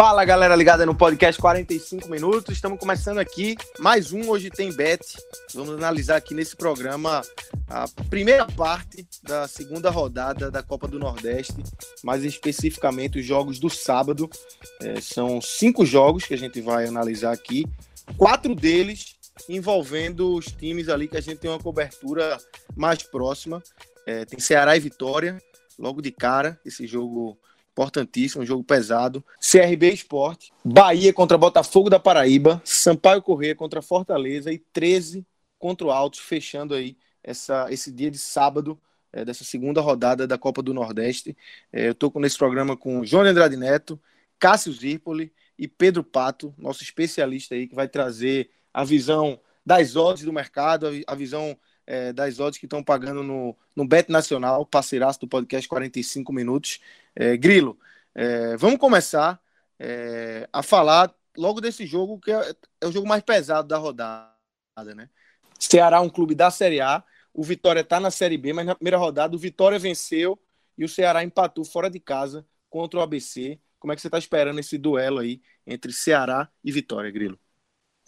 Fala galera ligada no podcast 45 minutos. Estamos começando aqui mais um Hoje Tem Bet. Vamos analisar aqui nesse programa a primeira parte da segunda rodada da Copa do Nordeste, mais especificamente os jogos do sábado. É, são cinco jogos que a gente vai analisar aqui, quatro deles envolvendo os times ali que a gente tem uma cobertura mais próxima. É, tem Ceará e Vitória, logo de cara, esse jogo importantíssimo, um jogo pesado. CRB Esporte, Bahia contra Botafogo da Paraíba, Sampaio Corrêa contra Fortaleza e 13 contra o Altos, fechando aí essa, esse dia de sábado é, dessa segunda rodada da Copa do Nordeste. É, eu estou nesse programa com João Andrade Neto, Cássio Zirpoli e Pedro Pato, nosso especialista aí, que vai trazer a visão das odds do mercado, a, visão é, das odds que estão pagando no, no Bet Nacional, parceiraço do podcast 45 Minutos. É, Grilo, é, vamos começar é, a falar logo desse jogo, que é, é, o jogo mais pesado da rodada, né? Ceará é um clube da Série A, o Vitória está na Série B, mas na primeira rodada o Vitória venceu e o Ceará empatou fora de casa contra o ABC. Como é que você está esperando esse duelo aí entre Ceará e Vitória, Grilo?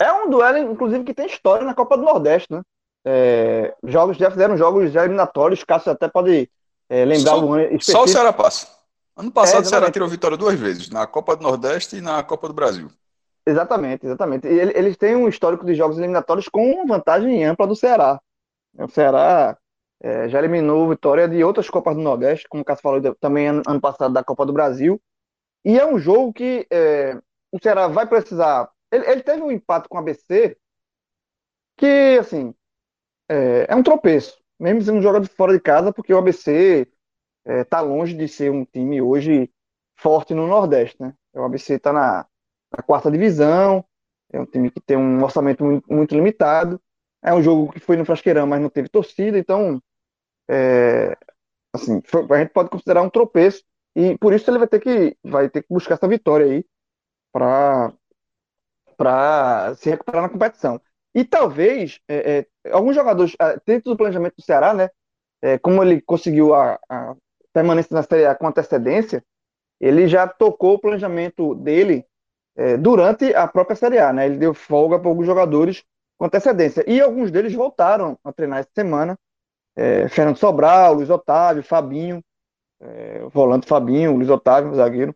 É um duelo, inclusive, que tem história na Copa do Nordeste, né? É, jogos já fizeram jogos já eliminatórios, Cássio até pode é, lembrar só, um Só o Ceará passa. Ano passado é, o Ceará tirou vitória duas vezes, na Copa do Nordeste e na Copa do Brasil. Exatamente, exatamente. E eles têm um histórico de jogos eliminatórios com vantagem ampla do Ceará. O Ceará é, já eliminou vitória de outras Copas do Nordeste, como o Cássio falou também ano, ano, passado da Copa do Brasil. E é um jogo que é, o Ceará vai precisar. Ele, ele, teve um empate com o ABC que, assim, é, é um tropeço, mesmo sendo um jogo de fora de casa, porque o ABC está é, tá longe de ser um time hoje forte no Nordeste, né? O ABC está na, na, quarta divisão, é um time que tem um orçamento muito, muito, limitado, é um jogo que foi no Frasqueirão, mas não teve torcida, então é, assim, a gente pode considerar um tropeço, e por isso ele vai ter que, vai ter que buscar essa vitória aí para para se recuperar na competição. E talvez é, é, alguns jogadores, é, dentro do planejamento do Ceará, né, é, como ele conseguiu a, a, permanência na Série A com antecedência, ele já tocou o planejamento dele é, durante a própria Série A. Né, ele deu folga para alguns jogadores com antecedência. E alguns deles voltaram a treinar essa semana. É, Fernando Sobral, Luiz Otávio, Fabinho, volante Fabinho, Luiz Otávio, zagueiro,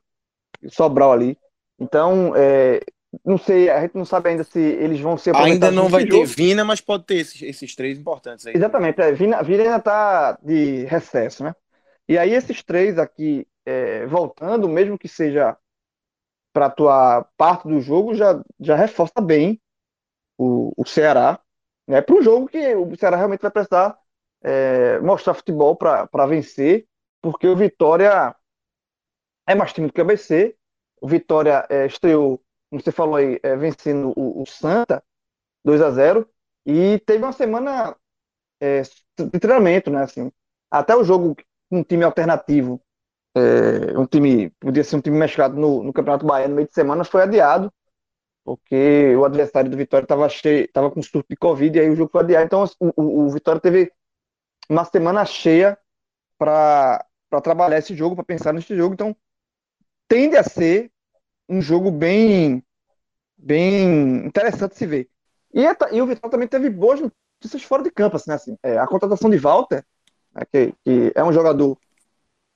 Sobral ali. Então, é, não sei, a gente não sabe ainda se eles vão ser Ainda não vai ter Vina, mas pode ter esses, esses três importantes aí. Exatamente, é, Vina, Vina ainda está de recesso, né? E aí esses três aqui é, voltando, mesmo que seja para atuar parte do jogo, já, já reforça bem o, o Ceará, né? Para um jogo que o Ceará realmente vai precisar é, mostrar futebol para vencer, porque o Vitória é mais time do que o ABC. O Vitória é, estreou como você falou aí, é, vencendo o, o, Santa 2 a 0 e teve uma semana é, de treinamento, né? Assim, até o jogo um time alternativo, é, um time, podia ser um time mesclado no, no Campeonato Baiano no meio de semana, foi adiado, porque o adversário do Vitória estava cheio, tava com surto de Covid, e aí o jogo foi adiado. Então o, o, o Vitória teve uma semana cheia para trabalhar esse jogo, para pensar nesse jogo. Então tende a ser um jogo bem, bem interessante se ver. E, e o Vitória também teve boas notícias fora de campo, assim, né? Assim, é, a contratação de Walter, né, que, que, é um jogador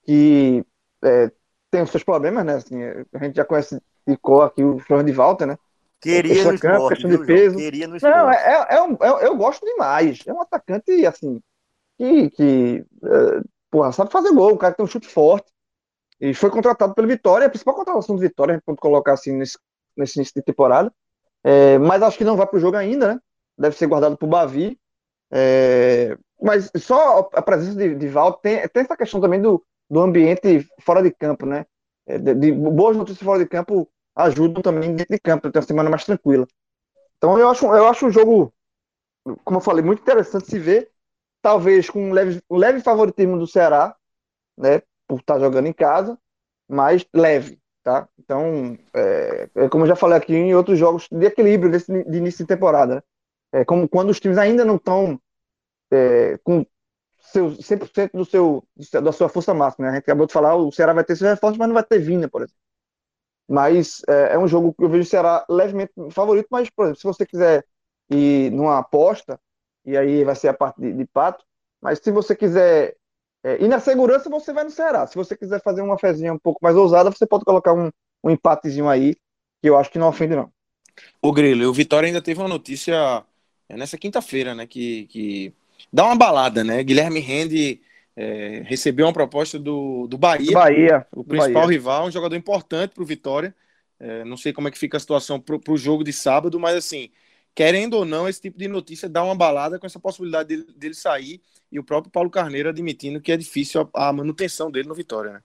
que é, tem os seus problemas, né? Assim, a gente já conhece de cor aqui o Flor de Walter, né? Queria no campo, esporte, questão de peso. Queria no Não, é, é, um, é, eu gosto demais. É um atacante, assim, que, que é, porra, sabe fazer gol, um cara que tem um chute forte. E foi contratado pelo Vitória, a principal contratação do Vitória, a gente pode colocar assim nesse, nesse início de temporada. É, mas acho que não vai para o jogo ainda, né? Deve ser guardado para o Bavi. É, mas só a presença de, de Val tem, tem essa questão também do, do ambiente fora de campo, né? É, de, de, boas notícias fora de campo ajudam também dentro de campo, ter uma semana mais tranquila. Então eu acho, eu acho um jogo, como eu falei, muito interessante se ver, talvez com um leve, um leve favoritismo do Ceará, né? Por estar jogando em casa, mas leve, tá? Então, é, é como eu já falei aqui em outros jogos de equilíbrio desse, de início de temporada, né? É como quando os times ainda não estão é, com seu 100% do seu, da sua força máxima. Né? A gente acabou de falar, o Ceará vai ter seus reforços, mas não vai ter Vina, por exemplo. Mas é, é, um jogo que eu vejo o Ceará levemente favorito, mas, por exemplo, se você quiser ir numa aposta, e aí vai ser a parte de, de pato, mas se você quiser é, ir na segurança, você vai no Ceará. Se você quiser fazer uma fezinha um pouco mais ousada, você pode colocar um, um empatezinho aí, que eu acho que não ofende, não. O Grilo, o Vitória ainda teve uma notícia é, nessa quinta-feira, né, que, que dá uma balada, né? Guilherme Rende é, recebeu uma proposta do, do Bahia, do Bahia o principal Bahia. rival, um jogador importante para o Vitória. É, não sei como é que fica a situação para o jogo de sábado, mas assim, querendo ou não, esse tipo de notícia dá uma balada com essa possibilidade dele, dele sair e o próprio Paulo Carneiro admitindo que é difícil a, a manutenção dele no Vitória, né?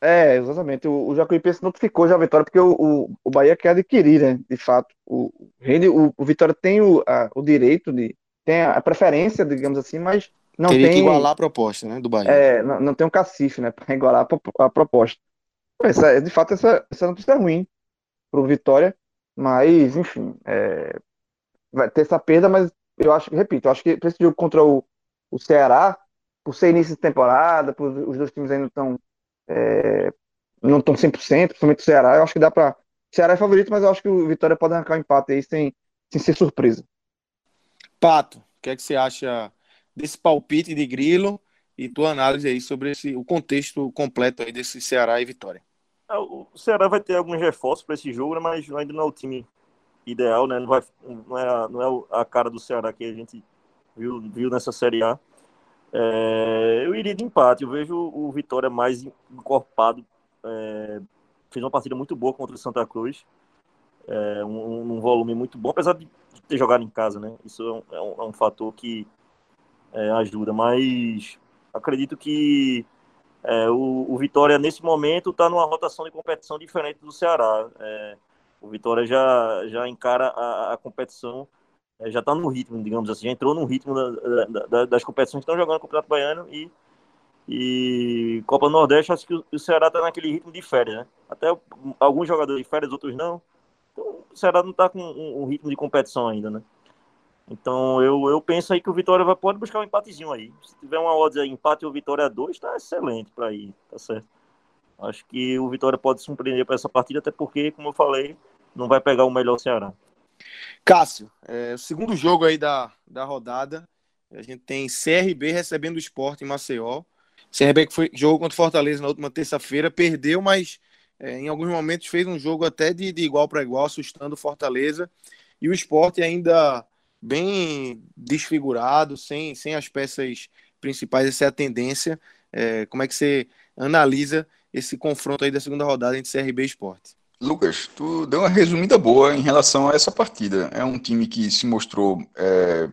É, exatamente. O, o Jacuipense notificou já a Vitória, porque o, o, o Bahia quer adquirir, né? De fato. O, o, o Vitória tem o, a, o direito de, tem a preferência, digamos assim, mas não Teria tem. que igualar a proposta, né, do Bahia. É, não, não tem um cacife, né, para igualar a, a, proposta. Essa, de fato, essa, essa notícia é ruim para o Vitória, mas, enfim, é, vai ter essa perda, mas eu acho, repito, eu acho que para esse jogo contra o, o Ceará, por ser início de temporada, por os dois times ainda estão é, não estão 100%, principalmente o Ceará, eu acho que dá para. O Ceará é favorito, mas eu acho que o Vitória pode arrancar um empate aí sem, sem ser surpresa. Pato, o que é que você acha desse palpite de Grilo e tua análise aí sobre esse, o contexto completo aí desse Ceará e Vitória? É, o Ceará vai ter alguns reforços para esse jogo, né, mas ainda não é o time ideal, né? Não, vai, não, é, não é a cara do Ceará que a gente viu, viu nessa Série A. É, eu iria de empate. Eu vejo o Vitória mais encorpado. É, fez uma partida muito boa contra o Santa Cruz. É, um, um, volume muito bom, apesar de ter jogado em casa, né? Isso é um, é um, é fator que é, ajuda, mas acredito que é, o, o, Vitória, nesse momento, está numa rotação de competição diferente do Ceará. O Vitória já, já encara a, a competição, já está no ritmo, digamos assim, já entrou no ritmo da, da, da, das competições que estão jogando no Campeonato Baiano e, e Copa Nordeste, acho que o, o Ceará está naquele ritmo de férias, né? Até alguns jogadores de férias, outros não. Então, o Ceará não está com um, um, ritmo de competição ainda, né? Então eu, eu penso aí que o Vitória vai, pode buscar um empatezinho aí. Se tiver uma odds aí, empate ou Vitória 2, tá excelente para ir, tá certo. Acho que o Vitória pode surpreender para essa partida, até porque, como eu falei, não vai pegar o melhor Ceará. Cássio, é, o segundo jogo aí da, da rodada, a gente tem CRB recebendo o esporte em Maceió. CRB que foi jogo contra Fortaleza na última terça-feira, perdeu, mas é, em alguns momentos fez um jogo até de, de igual para igual, assustando Fortaleza. E o esporte ainda bem desfigurado, sem, sem as peças principais, essa é a tendência. É, como é que você analisa esse confronto aí da segunda rodada entre CRB e Esporte? Lucas, tu deu uma resumida boa em relação a essa partida. É um time que se mostrou é,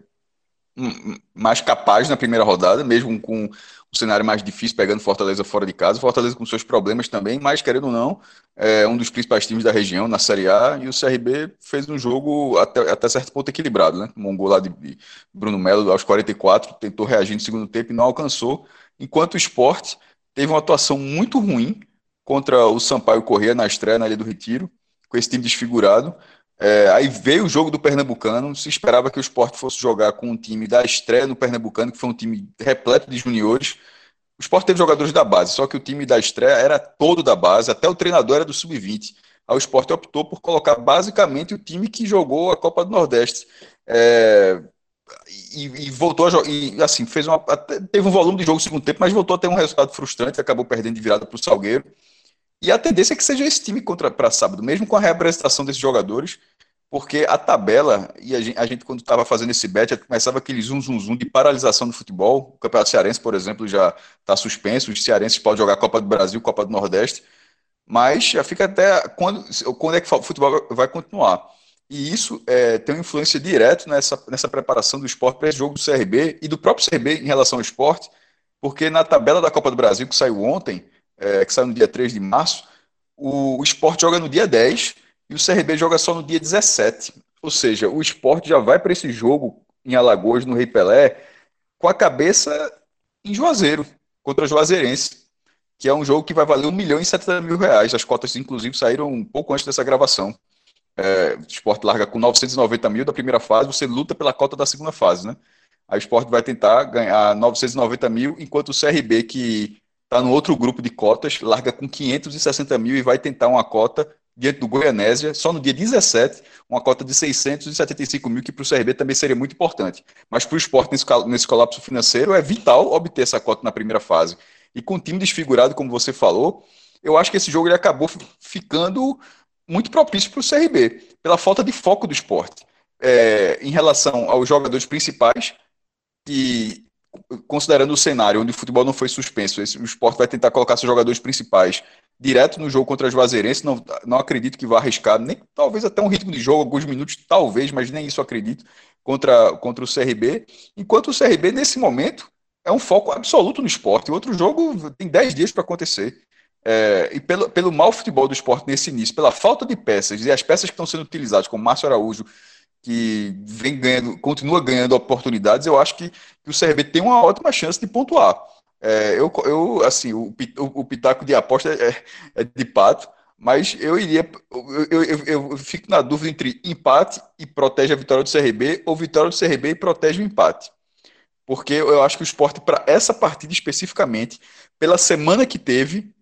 mais capaz na primeira rodada, mesmo com o cenário mais difícil, pegando Fortaleza fora de casa. Fortaleza com seus problemas também, mas querendo ou não, é um dos principais times da região na Série A. E o CRB fez um jogo até, até certo ponto equilibrado, né? Um gol lá de Bruno Melo aos 44, tentou reagir no segundo tempo e não alcançou. Enquanto o esporte teve uma atuação muito ruim contra o Sampaio Corrêa na estreia na Ilha do Retiro, com esse time desfigurado. É, aí veio o jogo do Pernambucano, se esperava que o esporte fosse jogar com um time da estreia no Pernambucano, que foi um time repleto de juniores. O esporte teve jogadores da base, só que o time da estreia era todo da base, até o treinador era do sub-20. Aí o esporte optou por colocar basicamente o time que jogou a Copa do Nordeste. É, e, e, voltou a jogar, e assim, fez uma, teve um volume de jogo no segundo tempo, mas voltou a ter um resultado frustrante, acabou perdendo de virada para o Salgueiro. E a tendência é que seja esse time contra para sábado, mesmo com a reapresentação desses jogadores. porque a tabela, e a gente, a gente quando estava fazendo esse bet, começava aquele zoom, zoom, zoom de paralisação do futebol. O Campeonato Cearense, por exemplo, já está suspenso, os cearenses podem jogar Copa do Brasil, Copa do Nordeste, mas já fica até quando, quando é que o futebol vai continuar. E isso é, tem uma influência direta nessa, nessa preparação do esporte para esse jogo do CRB e do próprio CRB em relação ao esporte, porque na tabela da Copa do Brasil, que saiu ontem, é, que saiu no dia 3 de março, o, o esporte joga no dia 10 e o CRB joga só no dia 17. Ou seja, o esporte já vai para esse jogo em Alagoas, no Rei Pelé, com a cabeça em Juazeiro, contra o Juazeirense, que é um jogo que vai valer 1 milhão e 70 mil reais. As cotas, inclusive, saíram um pouco antes dessa gravação. É, o esporte larga com 990 mil da primeira fase, você luta pela cota da segunda fase, né? O esporte vai tentar ganhar 990 mil, enquanto o CRB, que está no outro grupo de cotas, larga com 560 mil e vai tentar uma cota diante do Goianésia, só no dia 17, uma cota de 675 mil, que para o CRB também seria muito importante. Mas para o esporte, nesse, colapso financeiro, é vital obter essa cota na primeira fase. E com o time desfigurado, como você falou, eu acho que esse jogo ele acabou ficando muito propício para o CRB, pela falta de foco do esporte. É, em relação aos jogadores principais, e considerando o cenário onde o futebol não foi suspenso, esse, o esporte vai tentar colocar seus jogadores principais direto no jogo contra a Juazeirense, não, não acredito que vá arriscar, nem talvez até um ritmo de jogo, alguns minutos, talvez, mas nem isso acredito, contra, contra o CRB, enquanto o CRB, nesse momento, é um foco absoluto no esporte. Outro jogo tem 10 dias para acontecer. É, e pelo, pelo mau futebol do esporte nesse início, pela falta de peças e as peças que estão sendo utilizadas, como Márcio Araújo, que vem ganhando, continua ganhando oportunidades, eu acho que, que o CRB tem uma ótima chance de pontuar. É, eu, eu, assim, o, o, o, pitaco de aposta é, é, de pato, mas eu iria. Eu, eu, eu, fico na dúvida entre empate e protege a vitória do CRB, ou vitória do CRB e protege o empate. Porque eu acho que o esporte, para essa partida especificamente, pela semana que teve,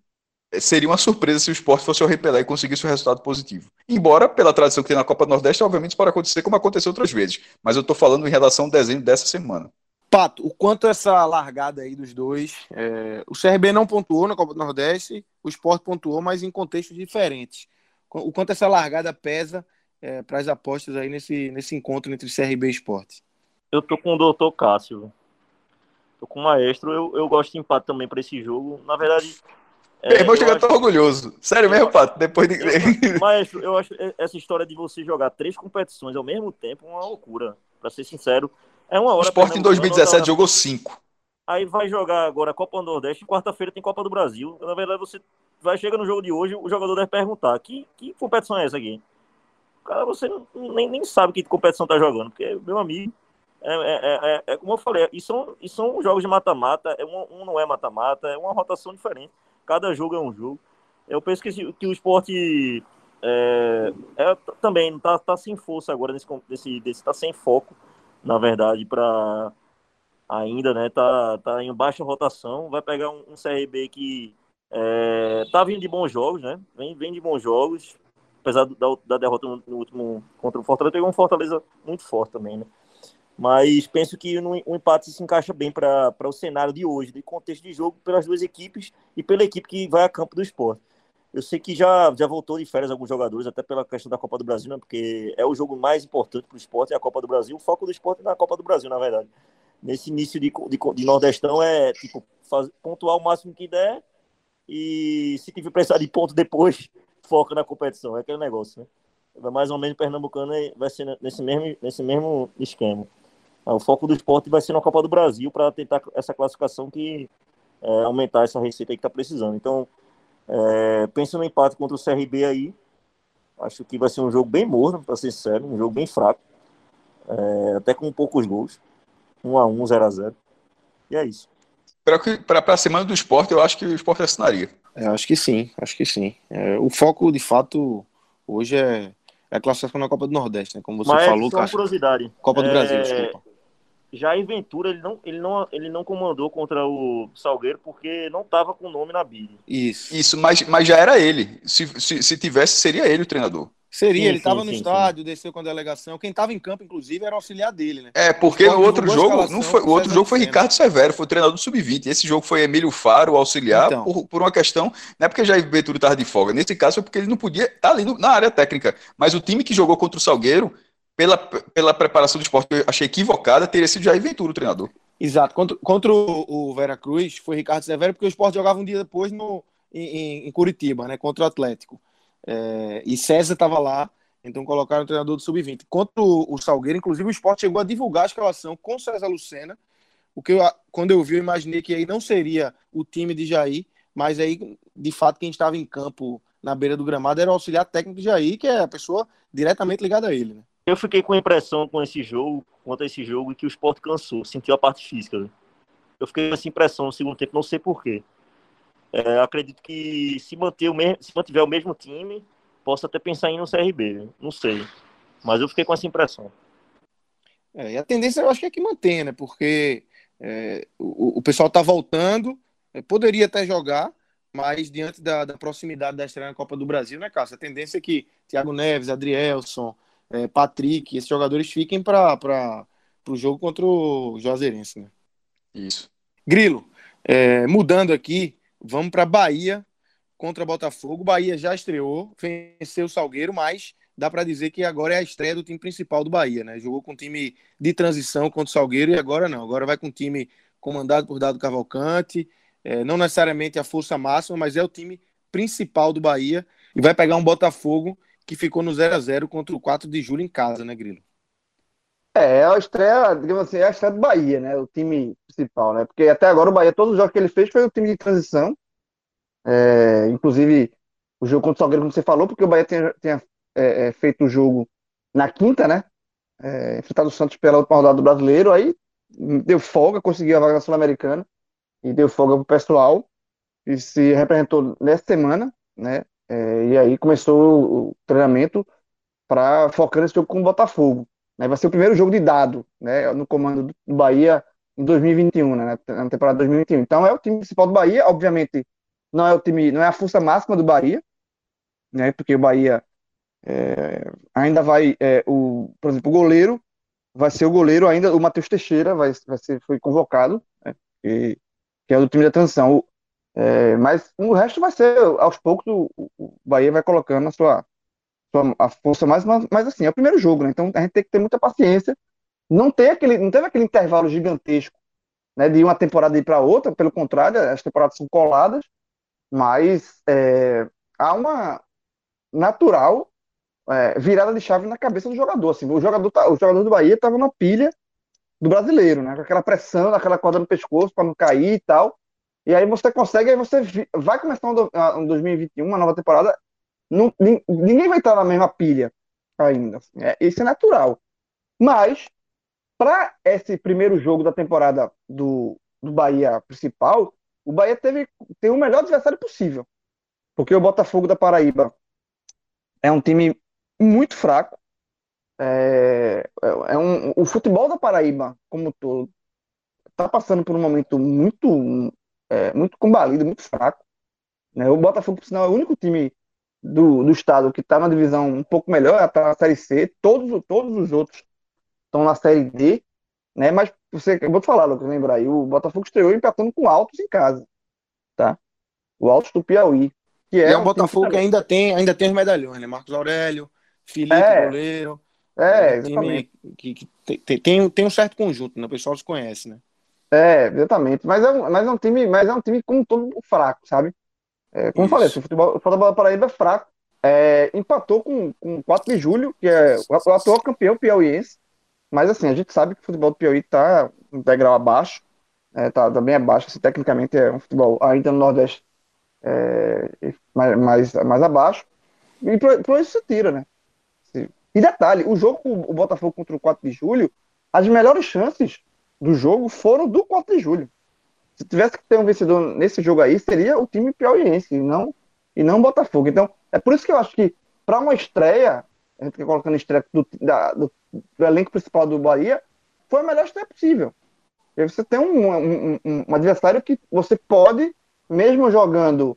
seria uma surpresa se o esporte fosse ao repelar e conseguisse um resultado positivo. Embora, pela tradição que tem na Copa do Nordeste, obviamente isso pode acontecer como aconteceu outras vezes. Mas eu estou falando em relação ao desenho dessa semana. Pato, o quanto essa largada aí dos dois. É... O CRB não pontuou na Copa do Nordeste, o esporte pontuou, mas em contextos diferentes. O quanto essa largada pesa é, para as apostas aí nesse, nesse encontro entre CRB e esporte? Eu tô com o doutor Cássio. Tô com o maestro. Eu, eu gosto de empate também para esse jogo. Na verdade, é, eu vou chegar acho... tão orgulhoso. Sério mesmo, Pato? Depois de. Maestro, eu acho essa história de você jogar três competições ao mesmo tempo uma loucura. Pra ser sincero, é uma hora. O Sport em 2017 jogou cinco. Aí vai jogar agora a Copa do Nordeste e quarta-feira tem Copa do Brasil. Na verdade, você vai chegar no jogo de hoje, o jogador deve perguntar: que, que competição é essa aqui? Cara, você nem, nem sabe que competição tá jogando, porque, meu amigo, é, é, é, é como eu falei, e são, e são jogos de mata-mata, é um, um não é mata-mata, é uma rotação diferente cada jogo é um jogo. Eu penso que, que o esporte é, é, também está tá sem força agora nesse, desse, desse tá sem foco, na verdade, para ainda, né? Tá, tá em baixa rotação, vai pegar um, um CRB que é, tá vindo de bons jogos, né? Vem, vem de bons jogos, apesar da, da derrota no, no, último contra o Fortaleza, pegou um Fortaleza muito forte também, né? Mas penso que o empate se encaixa bem para o cenário de hoje, de contexto de jogo, pelas duas equipes e pela equipe que vai a campo do esporte. Eu sei que já, já voltou de férias alguns jogadores, até pela questão da Copa do Brasil, né? porque é o jogo mais importante para o esporte, é a Copa do Brasil. O foco do esporte é na Copa do Brasil, na verdade. Nesse início de, de, de Nordestão é tipo, faz, pontuar o máximo que der e se tiver precisar de ponto depois, foca na competição. É aquele negócio, né? Mais ou menos Pernambucano vai ser nesse mesmo, nesse mesmo esquema. É, o foco do esporte vai ser na Copa do Brasil para tentar essa classificação que é, aumentar essa receita que está precisando. Então, é, penso no empate contra o CRB aí. Acho que vai ser um jogo bem morno, para ser sincero, um jogo bem fraco. É, até com poucos gols. 1 a 1 0 a 0 E é isso. Para a semana do esporte, eu acho que o esporte assinaria. É, acho que sim, acho que sim. É, o foco, de fato, hoje é, é a classificação na Copa do Nordeste, né? Como você Mas falou, Cássio. curiosidade. Copa do Brasil, é, desculpa. Já em Ventura, ele não, ele, não, ele não comandou contra o Salgueiro porque não estava com o nome na bíblia. Isso. Isso, mas, mas já era ele. Se, se, se tivesse, seria ele o treinador. Seria, sim, ele estava no sim, estádio, sim. desceu com a delegação. Quem estava em campo, inclusive, era auxiliar dele, né? É, porque no outro jogo, não foi, o outro jogo foi Ricardo Severo, foi o treinador do Sub-20. Esse jogo foi Emílio Faro, o auxiliar, então. por, por, uma questão, não é porque Jair Ventura estava de folga. Nesse caso foi porque ele não podia estar tá ali no, na área técnica. Mas o time que jogou contra o Salgueiro, pela, pela preparação do esporte, eu achei equivocada, teria sido Jair Ventura o treinador. Exato. Contra, contra o, o Vera Cruz, foi Ricardo Severo, porque o esporte jogava um dia depois no, em, em Curitiba, né? Contra o Atlético. É, e César estava lá então colocaram o treinador do Sub-20. Contra o, o, Salgueiro, inclusive o esporte chegou a divulgar a escalação com César Lucena. O que eu, quando eu vi, eu imaginei que aí não seria o time de Jair, mas aí, de fato, quem estava em campo na beira do gramado era o auxiliar técnico de Jair, que é a pessoa diretamente ligada a ele. Né? Eu fiquei com a impressão com esse jogo, quanto a esse jogo, que o esporte cansou, sentiu a parte física. Né? Eu fiquei com essa impressão no segundo tempo, não sei porquê. É, acredito que se, manter o se mantiver o mesmo time, posso até pensar em no CRB, não sei. Mas eu fiquei com essa impressão. É, e a tendência eu acho que é que mantenha, né? Porque é, o, o pessoal tá voltando, é, poderia até jogar, mas diante da, da, proximidade da estreia na Copa do Brasil, né, Cássio? A tendência é que Thiago Neves, Adrielson, é, Patrick, esses jogadores fiquem para o jogo contra o Juazeirense, né? Isso. Grilo, é, mudando aqui, vamos para Bahia contra Botafogo. Bahia já estreou, venceu o Salgueiro, mas dá para dizer que agora é a estreia do time principal do Bahia, né? Jogou com um time de transição contra o Salgueiro e agora não. Agora vai com um time comandado por Dado Cavalcante, é, não necessariamente a força máxima, mas é o time principal do Bahia e vai pegar um Botafogo que ficou no 0 a 0 contra o 4 de julho em casa, né, Grilo? É, é a estreia, digamos assim, é a estreia do Bahia, né? O time principal, né? Porque até agora o Bahia, todos os jogos que ele fez foi o time de transição, é, inclusive, o jogo contra o Salgueiro, como você falou, porque o Bahia tinha, tinha é, é feito o jogo na quinta, né? É, enfrentado o Santos pela última rodada do brasileiro, aí deu folga, conseguiu a vaga na Sul-Americana e deu folga pro pessoal e se representou nessa semana, né? É, e aí começou o treinamento para focar nesse jogo com o Botafogo. Né? Vai ser o primeiro jogo de dado, né? No comando do Bahia em 2021, né? Na temporada 2021. Então é o time principal do Bahia, obviamente não é o time, não é a força máxima do Bahia, né? Porque o Bahia é, ainda vai, é, o, por exemplo, o goleiro vai ser o goleiro ainda, o Matheus Teixeira vai, vai ser, foi convocado, né? que, que é do time da transição. É, mas o resto vai ser, aos poucos, o, o Bahia vai colocando a sua, sua a força mais, mas, mas assim, é o primeiro jogo, né? Então a gente tem que ter muita paciência. Não, tem aquele, não teve aquele intervalo gigantesco né, de uma temporada para outra, pelo contrário, as temporadas são coladas, mas é, há uma natural é, virada de chave na cabeça do jogador. Assim, o, jogador tá, o jogador do Bahia estava na pilha do brasileiro, né? Com aquela pressão, aquela corda no pescoço para não cair e tal. E aí você consegue, aí você vai começar um, um 2021, uma nova temporada. Não, ninguém vai estar na mesma pilha ainda. É, isso é natural. Mas, para esse primeiro jogo da temporada do, do Bahia principal, o Bahia teve, tem o melhor adversário possível. Porque o Botafogo da Paraíba é um time muito fraco. É, é um, o futebol da Paraíba, como todo, está passando por um momento muito, é, muito combalido, muito fraco. Né? O Botafogo, por sinal, é o único time do, do estado que está na divisão um pouco melhor, está na Série C. Todos, todos os outros estão na Série D. Né? Mas você, eu vou te falar, Lucas, lembra aí, o Botafogo estreou empatando com Altos em casa, tá? O Altos do Piauí. Que é, é um Botafogo que ainda tem, ainda tem os medalhões, né? Marcos Aurélio, Felipe, é, goleiro. É, é exatamente. Que, que, tem, tem, tem um certo conjunto, né? O pessoal se conhece, né? É, exatamente. Mas é um, mas é um time, mas é um time como todo fraco, sabe? É, como eu falei, o futebol, o futebol da Paraíba é fraco. É, empatou com, com 4 de julho, que é o atual campeão piauiense. Mas assim, a gente sabe que o futebol do Piauí está um degrau abaixo, é, tá, tá, bem abaixo, assim, tecnicamente é um futebol ainda no Nordeste é, mais, mais, mais abaixo. E por, por isso se tira, né? E detalhe, o jogo com o Botafogo contra o 4 de julho, as melhores chances do jogo foram do 4 de julho. Se tivesse que ter um vencedor nesse jogo aí, seria o time piauiense, e não, e não o Botafogo. Então, é por isso que eu acho que, para uma estreia, a gente colocando estreia do, da, do, do, elenco principal do Bahia, foi a melhor estreia possível. E você tem um, um, um, um adversário que você pode, mesmo jogando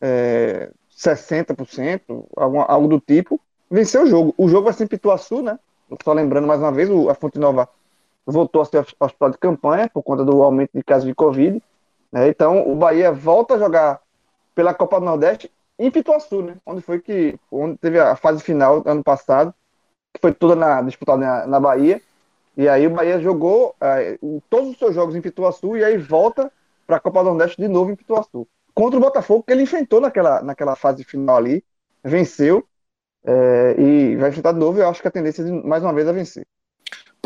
é, 60%, algo, do tipo, venceu o jogo. O jogo vai ser em Pituaçu, né? Só lembrando mais uma vez, a Fonte Nova voltou a ser hospital de campanha por conta do aumento de casos de Covid. Né? Então, o Bahia volta a jogar pela Copa do Nordeste em Pituaçu, né? Onde foi que onde teve a fase final ano passado, que foi toda na, disputada na, na Bahia. E aí o Bahia jogou é, todos os seus jogos em Pituaçu e aí volta para a Copa do Nordeste de novo em Pituaçu. Contra o Botafogo, que ele enfrentou naquela, naquela fase final ali, venceu é, e vai enfrentar de novo. Eu acho que a tendência é de, mais uma vez a vencer.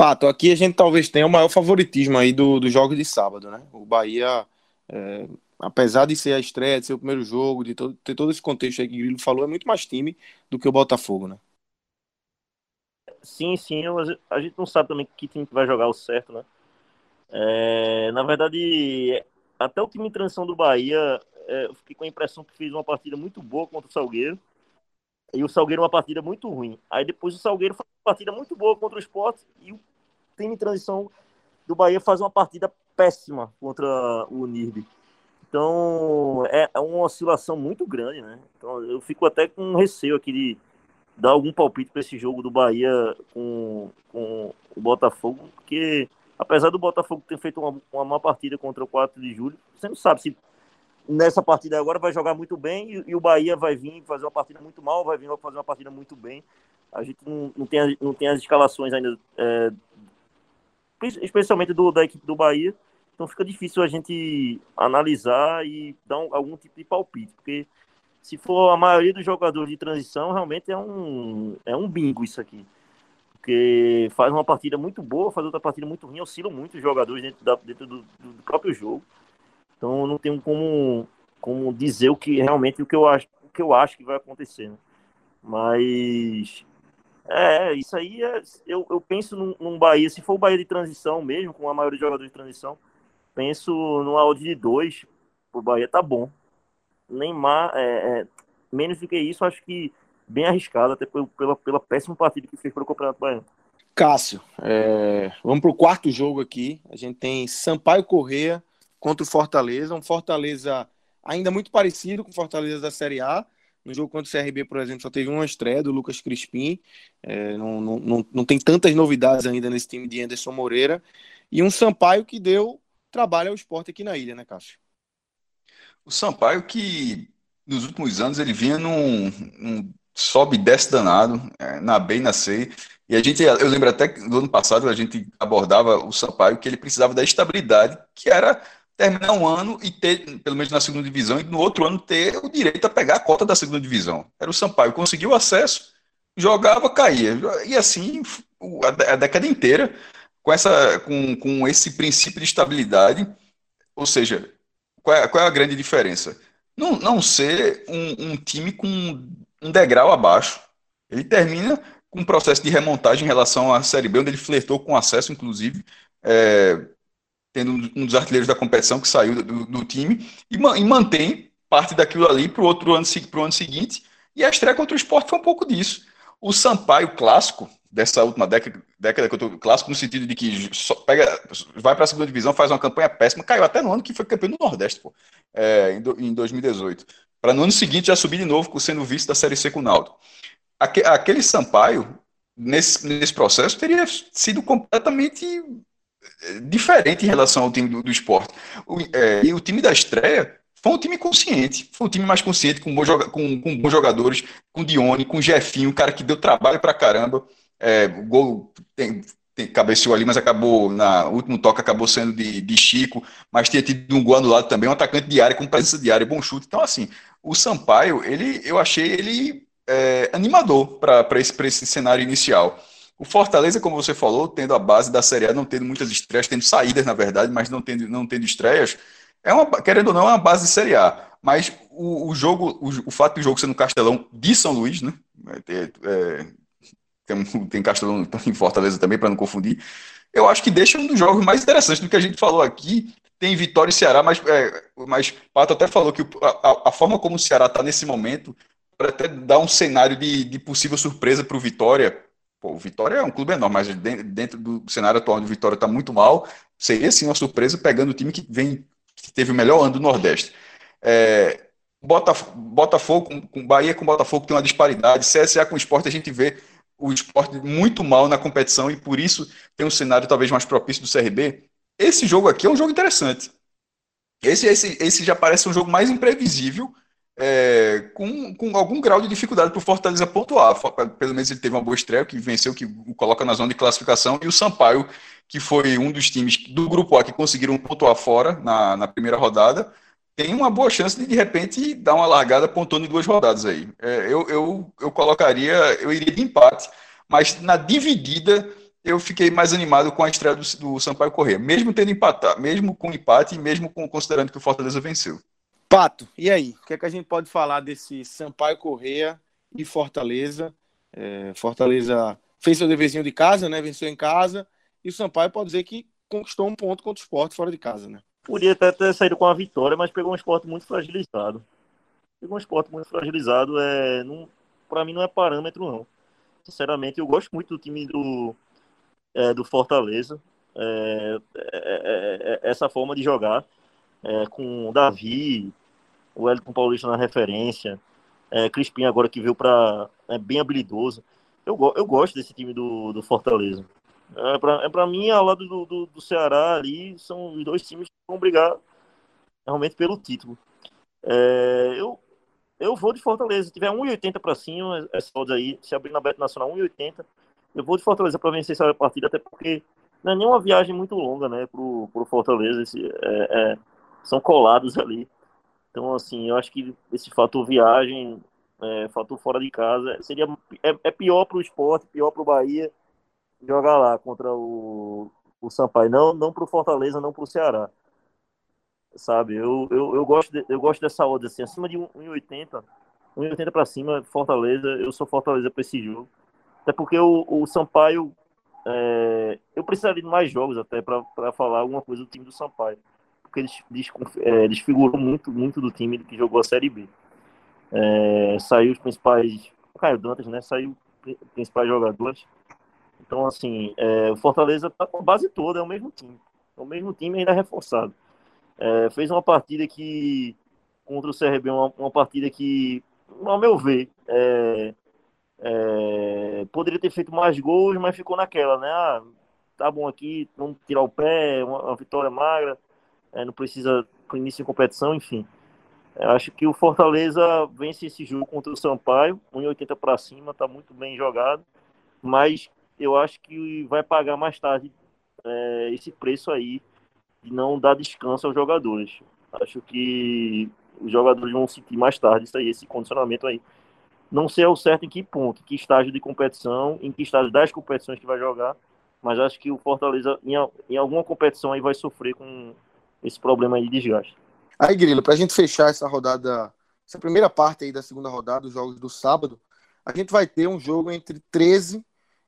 Pato, aqui a gente talvez tenha o maior favoritismo aí do, do jogo de sábado, né? O Bahia, é, apesar de ser a estreia, de ser o primeiro jogo, de todo, ter todo esse contexto aí que o Grilo falou, é muito mais time do que o Botafogo, né? Sim, sim, a gente não sabe também que time vai jogar o certo, né? É, na verdade, até o time em transição do Bahia, é, eu fiquei com a impressão que fez uma partida muito boa contra o Salgueiro. E o Salgueiro uma partida muito ruim. Aí depois o Salgueiro faz uma partida muito boa contra o Sport e o time em transição do Bahia faz uma partida péssima contra o Nirby. Então é, é uma oscilação muito grande, né? Então eu fico até com receio aqui de dar algum palpite para esse jogo do Bahia com, com o Botafogo, porque apesar do Botafogo ter feito uma, uma má partida contra o 4 de julho, você não sabe se nessa partida agora vai jogar muito bem e, e, o Bahia vai vir fazer uma partida muito mal, vai vir fazer uma partida muito bem. A gente não, não, tem, não tem as escalações ainda, é, especialmente do, da equipe do Bahia, então fica difícil a gente analisar e dar um, algum tipo de palpite, porque se for a maioria dos jogadores de transição, realmente é um, é um bingo isso aqui. Porque faz uma partida muito boa, faz outra partida muito ruim, oscilam muito os jogadores dentro, da, dentro do, do, próprio jogo. Então não tenho como, como dizer o que realmente o que eu acho, o que eu acho que vai acontecer. Né? Mas é, isso aí é, eu, eu penso num, num Bahia, se for o Bahia de transição mesmo, com a maioria dos jogadores de transição, penso numa odd de dois, o Bahia tá bom. Neymar, é, é, menos do que isso, acho que bem arriscado, até pela, pela péssima partida que fez pelo Campeonato Baiano. Cássio, é, vamos para o quarto jogo aqui. A gente tem Sampaio Correia contra o Fortaleza, um Fortaleza ainda muito parecido com o Fortaleza da Série A. No jogo contra o CRB, por exemplo, só teve uma estreia do Lucas Crispim. É, não, não, não, não tem tantas novidades ainda nesse time de Anderson Moreira. E um Sampaio que deu trabalho ao esporte aqui na ilha, né, Cássio? O Sampaio que nos últimos anos ele vinha num, num sobe e desce danado, é, na B e na C. E a gente, eu lembro até que no ano passado a gente abordava o Sampaio que ele precisava da estabilidade, que era terminar um ano e ter, pelo menos na segunda divisão, e no outro ano ter o direito a pegar a cota da segunda divisão. Era o Sampaio, conseguiu acesso, jogava, caía. E assim a década inteira, com, essa, com, com esse princípio de estabilidade, ou seja, qual é, qual é a grande diferença? Não, não ser um, um time com um degrau abaixo. Ele termina com um processo de remontagem em relação à Série B, onde ele flertou com acesso, inclusive, é, tendo um dos artilheiros da competição que saiu do, do time, e, e, mantém parte daquilo ali para o outro ano, pro ano seguinte. E a estreia contra o esporte foi um pouco disso. O Sampaio clássico, dessa última década, década que eu tô clássico, no sentido de que pega, vai para a segunda divisão, faz uma campanha péssima, caiu até no ano que foi campeão do Nordeste, pô, é, em, do, em 2018. Para no ano seguinte já subir de novo, sendo vice da Série C com o Naldo. Aquele Sampaio, nesse, nesse processo, teria sido completamente diferente em relação ao time do, do esporte. O, é, e o time da estreia foi um time consciente, foi um time mais consciente, com, bons, com, com bons jogadores, com Dione, com Jefinho, um cara que deu trabalho pra caramba. É, o gol tem, tem, cabeceou ali, mas acabou, na último toque, acabou sendo de, de Chico, mas tinha tido um gol anulado também, um atacante de área, com presença de área, bom chute. Então, assim, o Sampaio, ele, eu achei ele é, animador para esse, esse cenário inicial. O Fortaleza, como você falou, tendo a base da Série A, não tendo muitas estreias, tendo saídas, na verdade, mas não tendo, não tendo estreias, é uma, querendo ou não, é uma base de Série A. Mas o, o jogo, o, o, fato do jogo ser no Castelão de São Luís, né? É, é, tem, tem Castelão em Fortaleza também, para não confundir. Eu acho que deixa um dos jogos mais interessantes do que a gente falou aqui. Tem Vitória e Ceará, mas, é, mas Pato até falou que a, a forma como o Ceará está nesse momento para até dar um cenário de, de possível surpresa para o Vitória. Pô, o Vitória é um clube enorme, mas dentro do cenário atual onde o Vitória está muito mal, seria sim uma surpresa pegando o time que vem que teve o melhor ano do Nordeste. É, Botafogo, Botafogo com, Bahia com Botafogo tem uma disparidade, CSA com esporte a gente vê o esporte muito mal na competição e por isso tem um cenário talvez mais propício do CRB. Esse jogo aqui é um jogo interessante. Esse, esse, esse já parece um jogo mais imprevisível, é, com, com algum grau de dificuldade para o Fortaleza pontuar. Pelo menos ele teve uma boa estreia, que venceu, que o coloca na zona de classificação, e o Sampaio, que foi um dos times do grupo A que conseguiram pontuar fora na, na primeira rodada, tem uma boa chance de, de repente, dar uma largada pontuando em duas rodadas aí. É, eu, eu, eu colocaria, eu iria de empate, mas na dividida eu fiquei mais animado com a estreia do, do Sampaio Corrêa, mesmo tendo empatado, mesmo com empate e mesmo com, considerando que o Fortaleza venceu. Pato, e aí? O que, é que a gente pode falar desse Sampaio Corrêa e Fortaleza? É, Fortaleza fez seu deverzinho de casa, né? Venceu em casa. E o Sampaio pode dizer que conquistou um ponto contra o esporte fora de casa, né? Podia até ter saído com a vitória, mas pegou um esporte muito fragilizado. Pegou um esporte muito fragilizado. É, não, pra mim não é parâmetro, não. Sinceramente, eu gosto muito do time do, é, do Fortaleza. É, é, essa forma de jogar com o Davi, o Elton Paulista na referência, Crispim agora que veio para é bem habilidoso. Eu, eu gosto desse time do, do Fortaleza. É para é mim, ao lado do, do, do, Ceará ali, são os dois times que vão brigar realmente pelo título. É, eu, eu vou de Fortaleza. Se tiver 1,80 para cima, essa odds aí, se abrir na Beto Nacional 1,80, eu vou de Fortaleza para vencer essa partida, até porque não é nem uma viagem muito longa, né, pro, pro Fortaleza. Esse, é, é, são colados ali. Então, assim, eu acho que esse fator viagem, é, fator fora de casa, seria é, é pior para o esporte, pior para o Bahia jogar lá contra o, o Sampaio. Não, não para o Fortaleza, não para o Ceará. Sabe, eu, eu, eu, gosto de, eu gosto dessa odd assim, acima de 1,80, 1,80 para cima, Fortaleza, eu sou Fortaleza para esse jogo. Até porque o, o Sampaio, é, eu precisaria de mais jogos até para falar alguma coisa do time do Sampaio. Porque eles é, desfigurou muito, muito do time que jogou a Série B. É, saiu os principais. Caio Dantas, né? Saiu os principais jogadores. Então, assim, é, o Fortaleza tá com a base toda, é o mesmo time. É o mesmo time ainda reforçado. É, fez uma partida que, contra o CRB, uma, uma partida que, ao meu ver, é, é, poderia ter feito mais gols, mas ficou naquela, né? Ah, tá bom aqui, vamos tirar o pé, uma, uma vitória magra, é, não precisa início de competição, enfim. Eu acho que o Fortaleza vence esse jogo contra o Sampaio, 1,80 para cima, tá muito bem jogado, mas eu acho que vai pagar mais tarde é, esse preço aí de não dar descanso aos jogadores. Acho que os jogadores vão sentir mais tarde isso aí, esse condicionamento aí. Não sei ao certo em que ponto, em que estágio de competição, em que estágio das competições que vai jogar, mas acho que o Fortaleza, em, em alguma competição aí, vai sofrer com esse problema aí de desgaste. Aí, Grilo, para a gente fechar essa rodada, essa primeira parte aí da segunda rodada, os jogos do sábado, a gente vai ter um jogo entre 13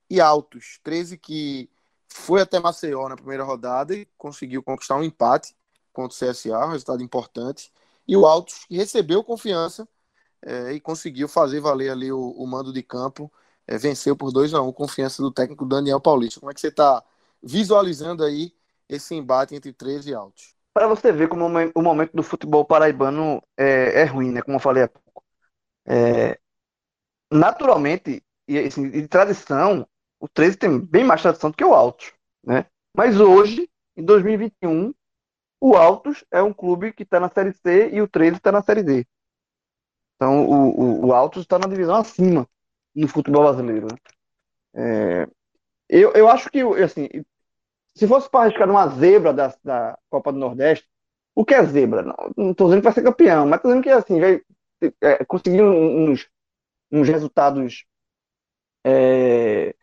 e Altos. 13 que foi até Maceió na primeira rodada e conseguiu conquistar um empate contra o CSA, um resultado importante. E o Altos que recebeu confiança é, e conseguiu fazer valer ali o, o mando de campo, é, venceu por 2 a 1 um, confiança do técnico Daniel Paulista. Como é que você está visualizando aí esse embate entre 13 e Altos? Para você ver como o momento do futebol paraibano é, é ruim, né? Como eu falei há pouco. É, naturalmente, e assim, de tradição, o 13 tem bem mais tradição do que o Altos, né? Mas hoje, em 2021, o Altos é um clube que está na Série C e o 13 está na Série D. Então, o, o, o Altos está na divisão acima no futebol brasileiro. Né? É, eu, eu acho que, assim, se fosse para arriscar uma zebra da, da Copa do Nordeste, o que é zebra? Não estou dizendo que vai ser campeão, mas estou dizendo que, assim, vai é, conseguir uns, uns resultados é,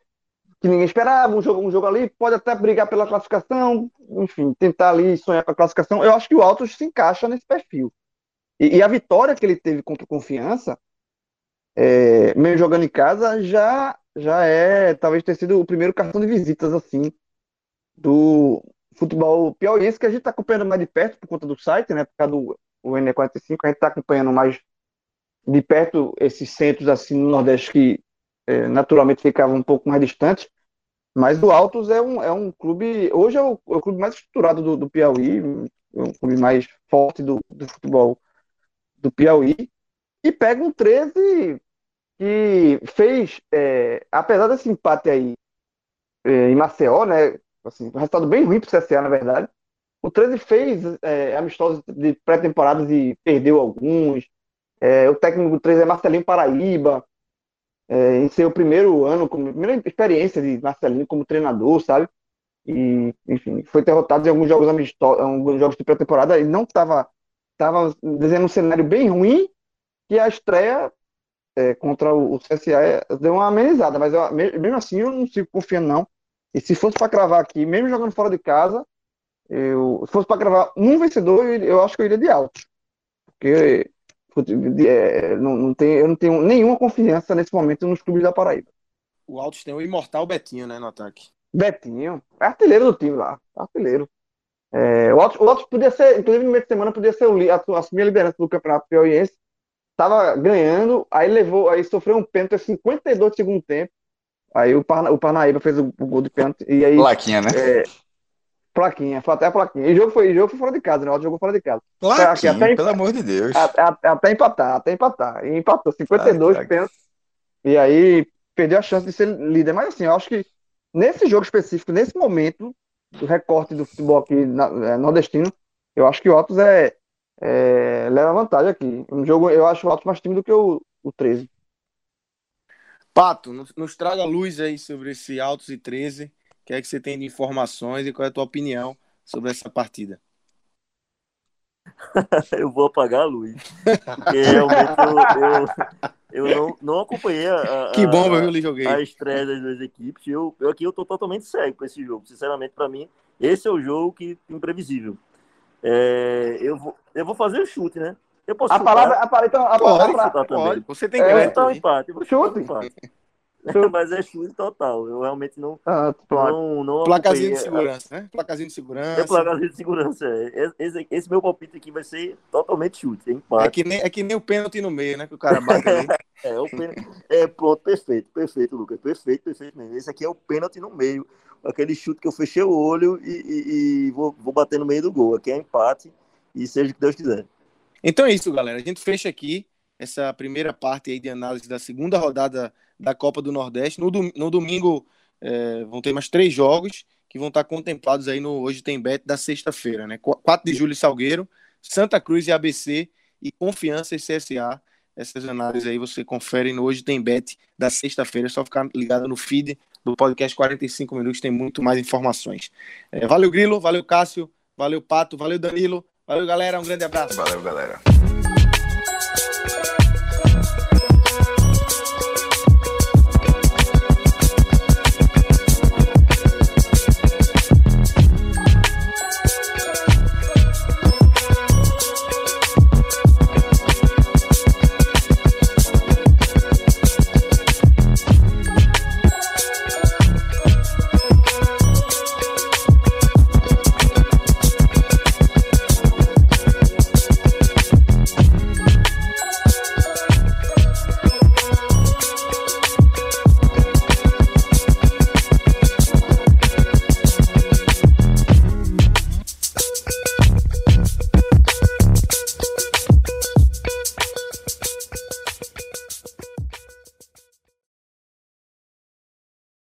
que ninguém esperava, um jogo, um jogo ali, pode até brigar pela classificação, enfim, tentar ali sonhar com a classificação. Eu acho que o Altos se encaixa nesse perfil. E, e a vitória que ele teve contra o Confiança, é, meio jogando em casa, já, já é, talvez ter sido o primeiro cartão de visitas, assim, do futebol piauiense, que a gente está acompanhando mais de perto por conta do site, né, por causa do o N45, a gente está acompanhando mais de perto esses centros, assim, no Nordeste que é, naturalmente ficavam um pouco mais distantes, mas o Altos é um, é um clube, hoje é o, é o clube mais estruturado do, do Piauí, é um clube mais forte do, do futebol do Piauí, e pega um 13 que fez, é, apesar desse empate aí é, em Maceió, né? Assim, um resultado bem ruim para o CSA, na verdade. O 13 fez é, amistosos de pré-temporadas e perdeu alguns. É, o técnico do 13 é Marcelinho Paraíba, é, em seu primeiro ano, como primeira experiência de Marcelinho como treinador, sabe? E, enfim, foi derrotado em alguns jogos amistosos, alguns jogos de pré-temporada e não estava tava desenhando um cenário bem ruim e a estreia é, contra o, o CSA deu uma amenizada, mas eu, mesmo assim eu não sigo confiando não. E se fosse para cravar aqui, mesmo jogando fora de casa, eu, se fosse para cravar um vencedor, eu, eu, acho que eu iria de alto. Porque é, não, não tem, eu não tenho nenhuma confiança nesse momento nos clubes da Paraíba. O Altos tem o imortal Betinho, né, no ataque. Betinho, é artilheiro do time lá, artilheiro. É, o, Altos, o Altos podia ser, inclusive no meio de semana, podia ser o, assumir a liderança do Campeonato Piauiense. Tava ganhando, aí levou, aí sofreu um pênalti a 52 de segundo tempo. Aí o, Parna, o Parnaíba fez o, o, gol de pênalti. E aí, plaquinha, né? É, plaquinha, foi até a plaquinha. E o jogo foi, o jogo foi fora de casa, né? O jogou fora de casa. Plaquinha, até, pelo amor de Deus. Até, até, empatar, até empatar. E empatou 52 ah, pênalti. E aí perdeu a chance de ser líder. Mas assim, eu acho que nesse jogo específico, nesse momento, do recorte do futebol aqui na, é, nordestino, eu acho que o Altos é, é, leva vantagem aqui. Um jogo, eu acho o Altos mais time do que o, o 13. Pato, nos, nos traga luz aí sobre esse Altos e 13. O que é que você tem de informações e qual é a tua opinião sobre essa partida? eu vou apagar a luz. Porque realmente eu, eu, eu não, não acompanhei a, a, que bom, eu lhe joguei. a estreia das duas equipes. Eu, eu aqui eu tô totalmente cego com esse jogo. Sinceramente, para mim, esse é o jogo que imprevisível. É, eu, vou, eu vou fazer o chute, né? Eu posso a chutar. palavra, a palavra, então, a palavra, pode, Você tem que é, um empate. Chute. empate. Mas é chute total. Eu realmente não. Ah, não, não placazinho de segurança, né? Placazinho de segurança. É placazinho de segurança. É. Esse, esse, meu palpite aqui vai ser totalmente chute. Empate. É que, nem, é que nem o pênalti no meio, né? Que o cara bate ali. é, o pênalti. É, pronto, perfeito, perfeito, Lucas. Perfeito, perfeito mesmo. Esse aqui é o pênalti no meio. Aquele chute que eu fechei o olho e, e, e vou, vou bater no meio do gol. Aqui é empate e seja o que Deus quiser. Então é isso, galera. A gente fecha aqui essa primeira parte aí de análise da segunda rodada da Copa do Nordeste. No, no domingo é, vão ter mais três jogos que vão estar contemplados aí no Hoje Tem Bet da sexta-feira, né? 4 de julho Salgueiro, Santa Cruz e ABC e Confiança e CSA. Essas análises aí você confere no Hoje Tem Bet da sexta-feira. É só ficar ligado no feed do podcast 45 minutos, tem muito mais informações. É, valeu, Grilo, valeu, Cássio, valeu, Pato, valeu, Danilo. Valeu, galera. Um grande abraço. Valeu, galera.